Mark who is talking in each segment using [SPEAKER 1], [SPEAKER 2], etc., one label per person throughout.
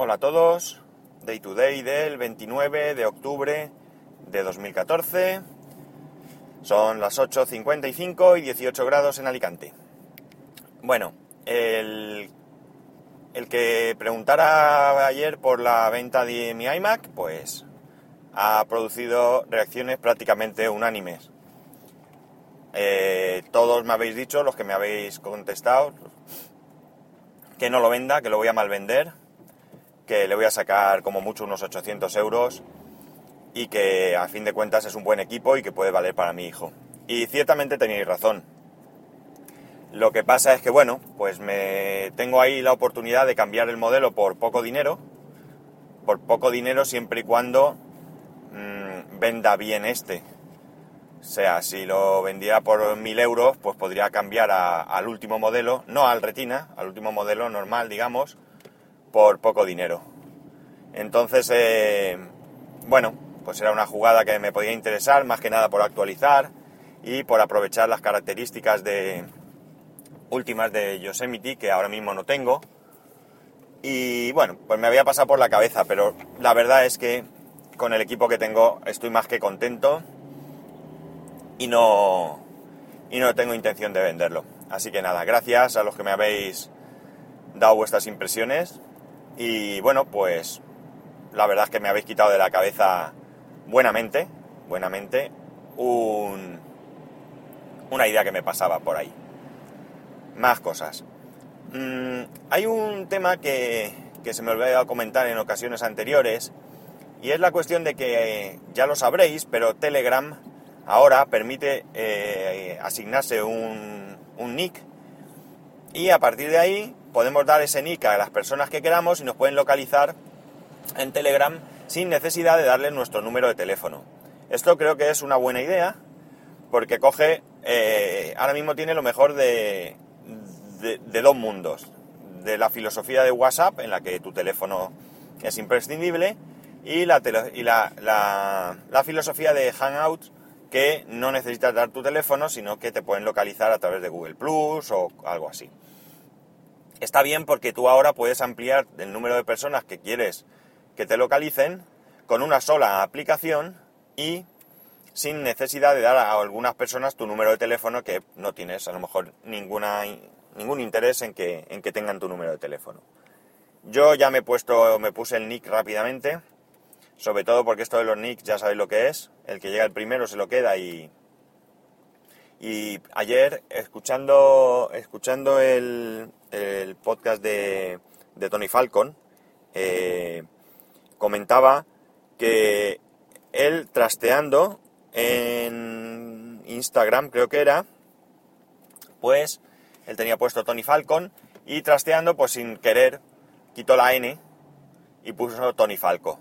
[SPEAKER 1] Hola a todos, Day to Day del 29 de octubre de 2014. Son las 8.55 y 18 grados en Alicante. Bueno, el, el que preguntara ayer por la venta de mi iMac, pues ha producido reacciones prácticamente unánimes. Eh, todos me habéis dicho, los que me habéis contestado, que no lo venda, que lo voy a mal vender, que le voy a sacar como mucho unos 800 euros y que a fin de cuentas es un buen equipo y que puede valer para mi hijo. Y ciertamente tenéis razón. Lo que pasa es que, bueno, pues me tengo ahí la oportunidad de cambiar el modelo por poco dinero. Por poco dinero siempre y cuando mmm, venda bien este. O sea, si lo vendía por 1000 euros, pues podría cambiar al último modelo, no al retina, al último modelo normal, digamos, por poco dinero. Entonces, eh, bueno, pues era una jugada que me podía interesar, más que nada por actualizar y por aprovechar las características de últimas de Yosemite, que ahora mismo no tengo. Y bueno, pues me había pasado por la cabeza, pero la verdad es que con el equipo que tengo estoy más que contento y no, y no tengo intención de venderlo. Así que nada, gracias a los que me habéis dado vuestras impresiones y bueno, pues la verdad es que me habéis quitado de la cabeza buenamente, buenamente, un, una idea que me pasaba por ahí. Más cosas. Mm, hay un tema que, que se me olvidó comentar en ocasiones anteriores y es la cuestión de que ya lo sabréis, pero Telegram ahora permite eh, asignarse un, un, nick y a partir de ahí podemos dar ese nick a las personas que queramos y nos pueden localizar en Telegram sin necesidad de darle nuestro número de teléfono. Esto creo que es una buena idea porque coge, eh, ahora mismo tiene lo mejor de, de, dos mundos. De la filosofía de WhatsApp, en la que tu teléfono es imprescindible, y la, y la filosofía de Hangouts, que no necesitas dar tu teléfono, sino que te pueden localizar a través de Google Plus o algo así. Está bien porque tú ahora puedes ampliar el número de personas que quieres que te localicen con una sola aplicación y sin necesidad de dar a algunas personas tu número de teléfono que no tienes a lo mejor ninguna, ningún interés en que, en que tengan tu número de teléfono. Yo ya me he puesto, me puse el nick rápidamente, sobre todo porque esto de los nicks ya sabéis lo que es, el que llega el primero se lo queda y... Y ayer, escuchando, escuchando el, el podcast de, de, Tony Falcon, eh, comentaba que él trasteando en Instagram, creo que era, pues él tenía puesto Tony Falcon y trasteando, pues sin querer, quitó la N y puso Tony Falco.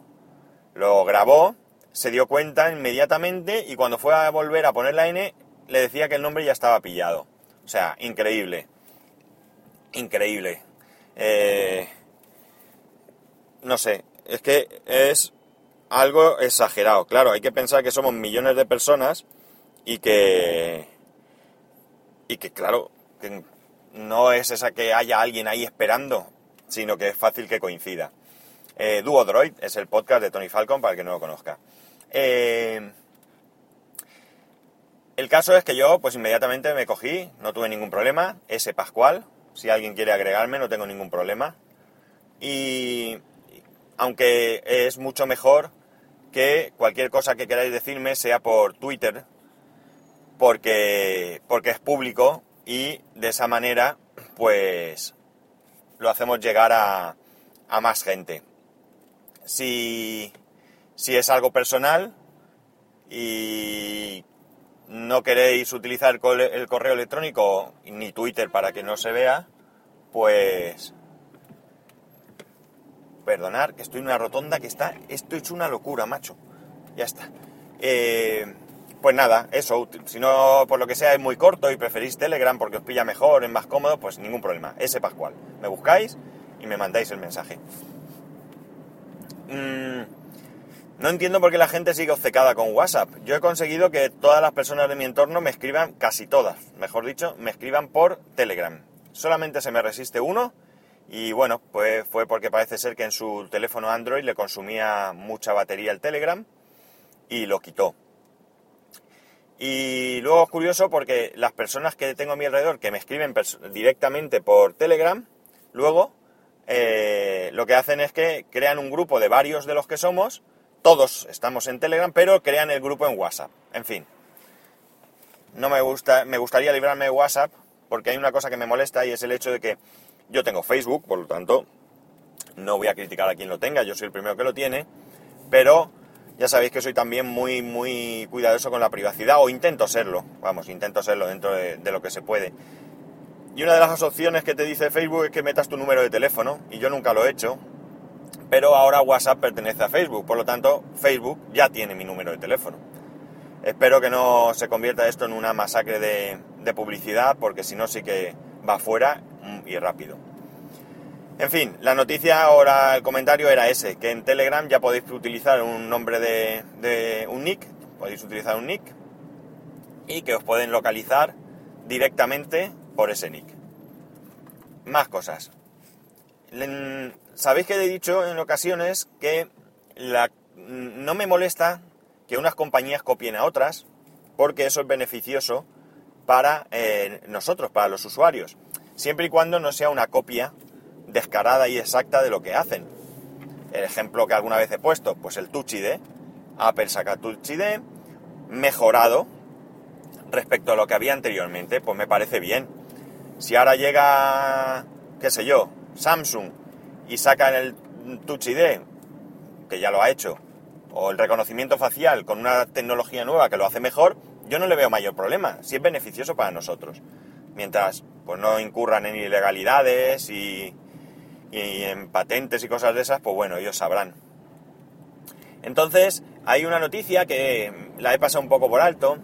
[SPEAKER 1] Lo grabó, se dio cuenta inmediatamente y cuando fue a volver a poner la N le decía que el nombre ya estaba pillado. O sea, increíble. Increíble. Eh, no sé, es que es algo exagerado. Claro, hay que pensar que somos millones de personas y que... Y que claro, que no es esa que haya alguien ahí esperando, sino que es fácil que coincida. Eh, Duo Droid es el podcast de Tony Falcon para el que no lo conozca. Eh, el caso es que yo, pues inmediatamente me cogí, no tuve ningún problema. Ese Pascual, si alguien quiere agregarme, no tengo ningún problema. Y aunque es mucho mejor que cualquier cosa que queráis decirme sea por Twitter, porque, porque es público y de esa manera, pues lo hacemos llegar a, a más gente si, si es algo personal y no queréis utilizar el correo electrónico ni Twitter para que no se vea, pues... Perdonar, que estoy en una rotonda que está... Esto es una locura, macho. Ya está. Eh, pues nada, eso. Si no, por lo que sea, es muy corto y preferís Telegram porque os pilla mejor, es más cómodo, pues ningún problema. Ese Pascual. Me buscáis y me mandáis el mensaje. Mmm, no entiendo por qué la gente sigue obcecada con WhatsApp. Yo he conseguido que todas las personas de mi entorno me escriban, casi todas, mejor dicho, me escriban por Telegram. Solamente se me resiste uno Y bueno, pues fue porque parece ser que en su teléfono Android le consumía mucha batería el Telegram y lo quitó. Y luego es curioso porque las personas que tengo a mi alrededor que me escriben directamente por Telegram, luego eh, lo que hacen es que crean un grupo de varios de los que somos, todos estamos en Telegram, pero crean el grupo en WhatsApp. En fin, no me gusta, me gustaría librarme de WhatsApp porque hay una cosa que me molesta y es el hecho de que yo tengo Facebook, por lo tanto, no voy a criticar a quien lo tenga, yo soy el primero que lo tiene, pero ya sabéis que soy también muy, muy cuidadoso con la privacidad, o intento serlo, vamos, intento serlo dentro de, lo que se puede. Y una de las opciones que te dice Facebook es que metas tu número de teléfono, y yo nunca lo he hecho, pero ahora WhatsApp pertenece a Facebook, por lo tanto Facebook ya tiene mi número de teléfono. Espero que no se convierta esto en una masacre de, de publicidad, porque si no sí que va fuera mm, y rápido. En fin, la noticia ahora, el comentario era ese, que en Telegram ya podéis utilizar un nombre de, un nick, podéis utilizar un nick y que os pueden localizar directamente por ese nick. Más cosas. Sabéis que he dicho en ocasiones que no me molesta que unas compañías copien a otras, porque eso es beneficioso para eh, nosotros, para los usuarios, siempre y cuando no sea una copia descarada y exacta de lo que hacen. El ejemplo que alguna vez he puesto, pues el Touch ID. Apple saca Touch ID mejorado respecto a lo que había anteriormente, pues me parece bien. Si ahora llega, qué sé yo, Samsung y sacan el Touch ID, que ya lo ha hecho, o el reconocimiento facial con una tecnología nueva que lo hace mejor, yo no le veo mayor problema, si es beneficioso para nosotros. Mientras pues no incurran en ilegalidades y, en patentes y cosas de esas, pues bueno, ellos sabrán. Entonces, hay una noticia que la he pasado un poco por alto,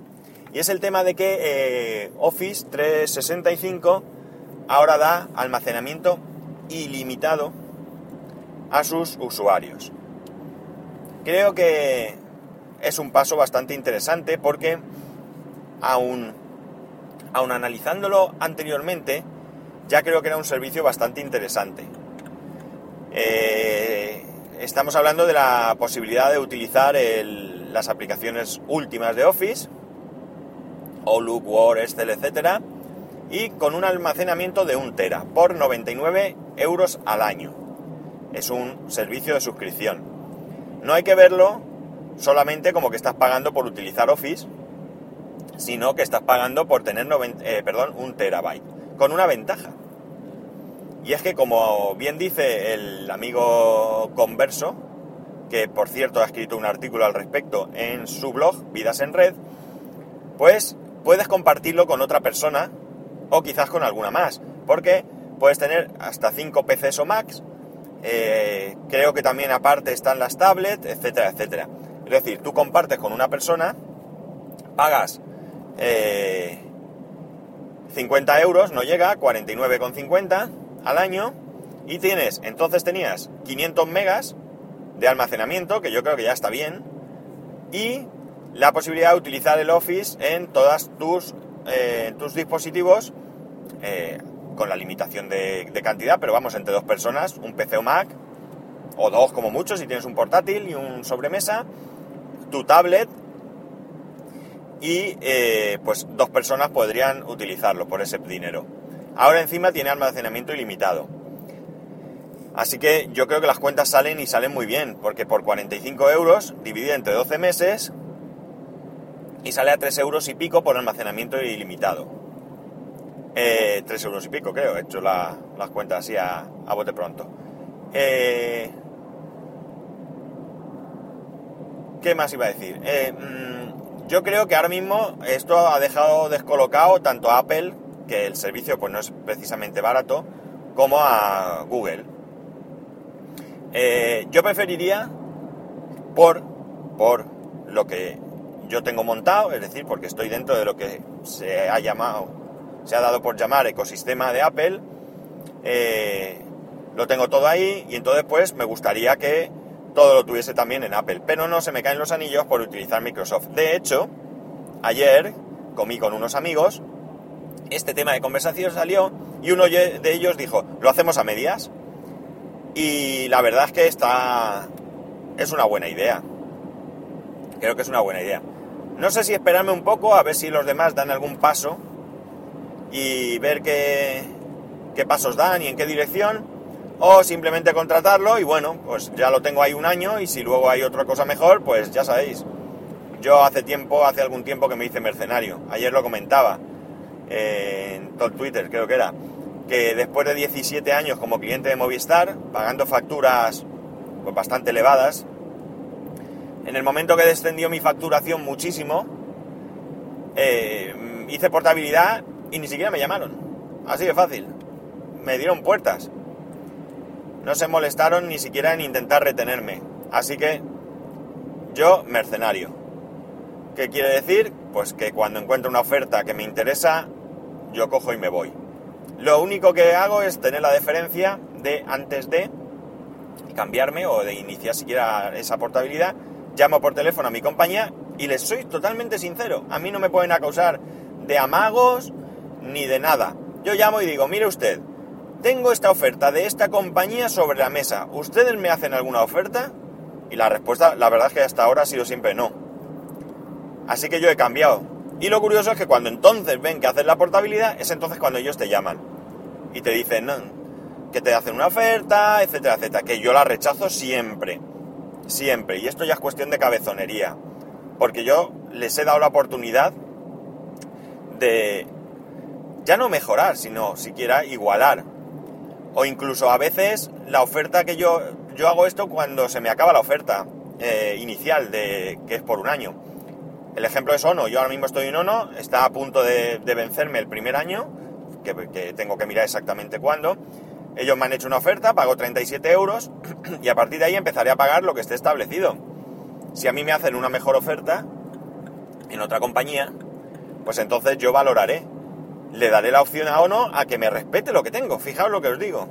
[SPEAKER 1] y es el tema de que eh, Office 365 ahora da almacenamiento ilimitado a sus usuarios. Creo que es un paso bastante interesante porque aún, aún analizándolo anteriormente, ya creo que era un servicio bastante interesante. Eh, estamos hablando de la posibilidad de utilizar las aplicaciones últimas de Office, Outlook, Word, Excel, etc. Y con un almacenamiento de 1 tera por 99 euros al año. Es un servicio de suscripción. No hay que verlo solamente como que estás pagando por utilizar Office, sino que estás pagando por tener eh, perdón, un terabyte. Con una ventaja y es que, como bien dice el amigo Converso, que por cierto ha escrito un artículo al respecto en su blog, Vidas en Red, pues puedes compartirlo con otra persona o quizás con alguna más, porque puedes tener hasta 5 PCs o Macs, eh, creo que también aparte están las tablets, etcétera, etcétera. Es decir, tú compartes con una persona, pagas 50 eh, euros, no llega, 49,50 al año y tienes, entonces tenías 500 megas de almacenamiento, que yo creo que ya está bien, y la posibilidad de utilizar el Office en todas tus, eh, tus dispositivos eh, con la limitación de, cantidad, pero vamos, entre dos personas, un PC o Mac, o dos como mucho si tienes un portátil y un sobremesa, tu tablet, y eh, pues dos personas podrían utilizarlo por ese dinero. Ahora encima tiene almacenamiento ilimitado. Así que yo creo que las cuentas salen y salen muy bien, porque por 45 euros dividido entre 12 meses y sale a 3 euros y pico por almacenamiento ilimitado. Eh, 3 euros y pico creo, he hecho las cuentas así a, bote pronto. Eh, ¿Qué más iba a decir? Eh, mm, yo creo que ahora mismo esto ha dejado descolocado tanto a Apple que el servicio pues no es precisamente barato, como a Google. Eh, yo preferiría, por, por lo que yo tengo montado, es decir, porque estoy dentro de lo que se ha llamado, se ha dado por llamar ecosistema de Apple, eh, lo tengo todo ahí y entonces pues me gustaría que todo lo tuviese también en Apple, pero no se me caen los anillos por utilizar Microsoft. De hecho, ayer comí con unos amigos este tema de conversación salió y uno de ellos dijo, lo hacemos a medias. Y la verdad es que está... es una buena idea. Creo que es una buena idea. No sé si esperarme un poco a ver si los demás dan algún paso y ver qué, qué pasos dan y en qué dirección. O simplemente contratarlo y bueno, pues ya lo tengo ahí un año y si luego hay otra cosa mejor, pues ya sabéis. Yo hace tiempo, hace algún tiempo que me hice mercenario. Ayer lo comentaba en todo Twitter, creo que era que después de 17 años como cliente de Movistar, pagando facturas pues, bastante elevadas, en el momento que descendió mi facturación muchísimo, eh, hice portabilidad y ni siquiera me llamaron. Así de fácil. Me dieron puertas. No se molestaron ni siquiera en intentar retenerme. Así que yo, mercenario. ¿Qué quiere decir? Pues que cuando encuentro una oferta que me interesa, yo cojo y me voy. Lo único que hago es tener la deferencia de antes de cambiarme o de iniciar siquiera esa portabilidad, llamo por teléfono a mi compañía y les soy totalmente sincero. A mí no me pueden acusar de amagos ni de nada. Yo llamo y digo, mire usted, tengo esta oferta de esta compañía sobre la mesa. ¿Ustedes me hacen alguna oferta? Y la respuesta, la verdad es que hasta ahora ha sido siempre no. Así que yo he cambiado. Y lo curioso es que cuando entonces ven que haces la portabilidad, es entonces cuando ellos te llaman. Y te dicen que te hacen una oferta, etcétera, etcétera. Que yo la rechazo siempre. Siempre. Y esto ya es cuestión de cabezonería. Porque yo les he dado la oportunidad de ya no mejorar, sino siquiera igualar. O incluso a veces la oferta que yo, yo hago esto cuando se me acaba la oferta eh, inicial, de, que es por un año. El ejemplo es Ono. Yo ahora mismo estoy en Ono, está a punto de, vencerme el primer año, que, tengo que mirar exactamente cuándo. Ellos me han hecho una oferta, pago 37 euros y a partir de ahí empezaré a pagar lo que esté establecido. Si a mí me hacen una mejor oferta en otra compañía, pues entonces yo valoraré. Le daré la opción a Ono a que me respete lo que tengo. Fijaos lo que os digo.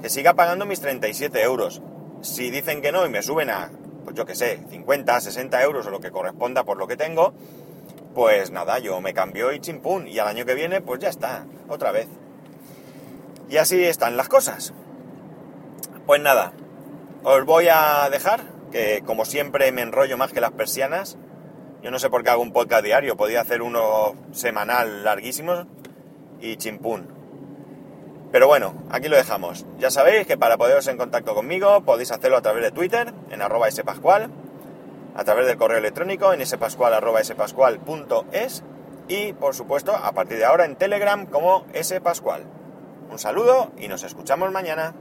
[SPEAKER 1] Que siga pagando mis 37 euros. Si dicen que no y me suben a pues yo qué sé, 50, 60 euros o lo que corresponda por lo que tengo, pues nada, yo me cambio y chimpún. Y al año que viene, pues ya está, otra vez. Y así están las cosas. Pues nada, os voy a dejar, que como siempre me enrollo más que las persianas. Yo no sé por qué hago un podcast diario, podía hacer uno semanal larguísimo y chimpún. Pero bueno, aquí lo dejamos. Ya sabéis que para poderos en contacto conmigo podéis hacerlo a través de Twitter, en arroba spascual, a través del correo electrónico en spascual arroba spascual.es y por supuesto a partir de ahora en Telegram como spascual. Un saludo y nos escuchamos mañana.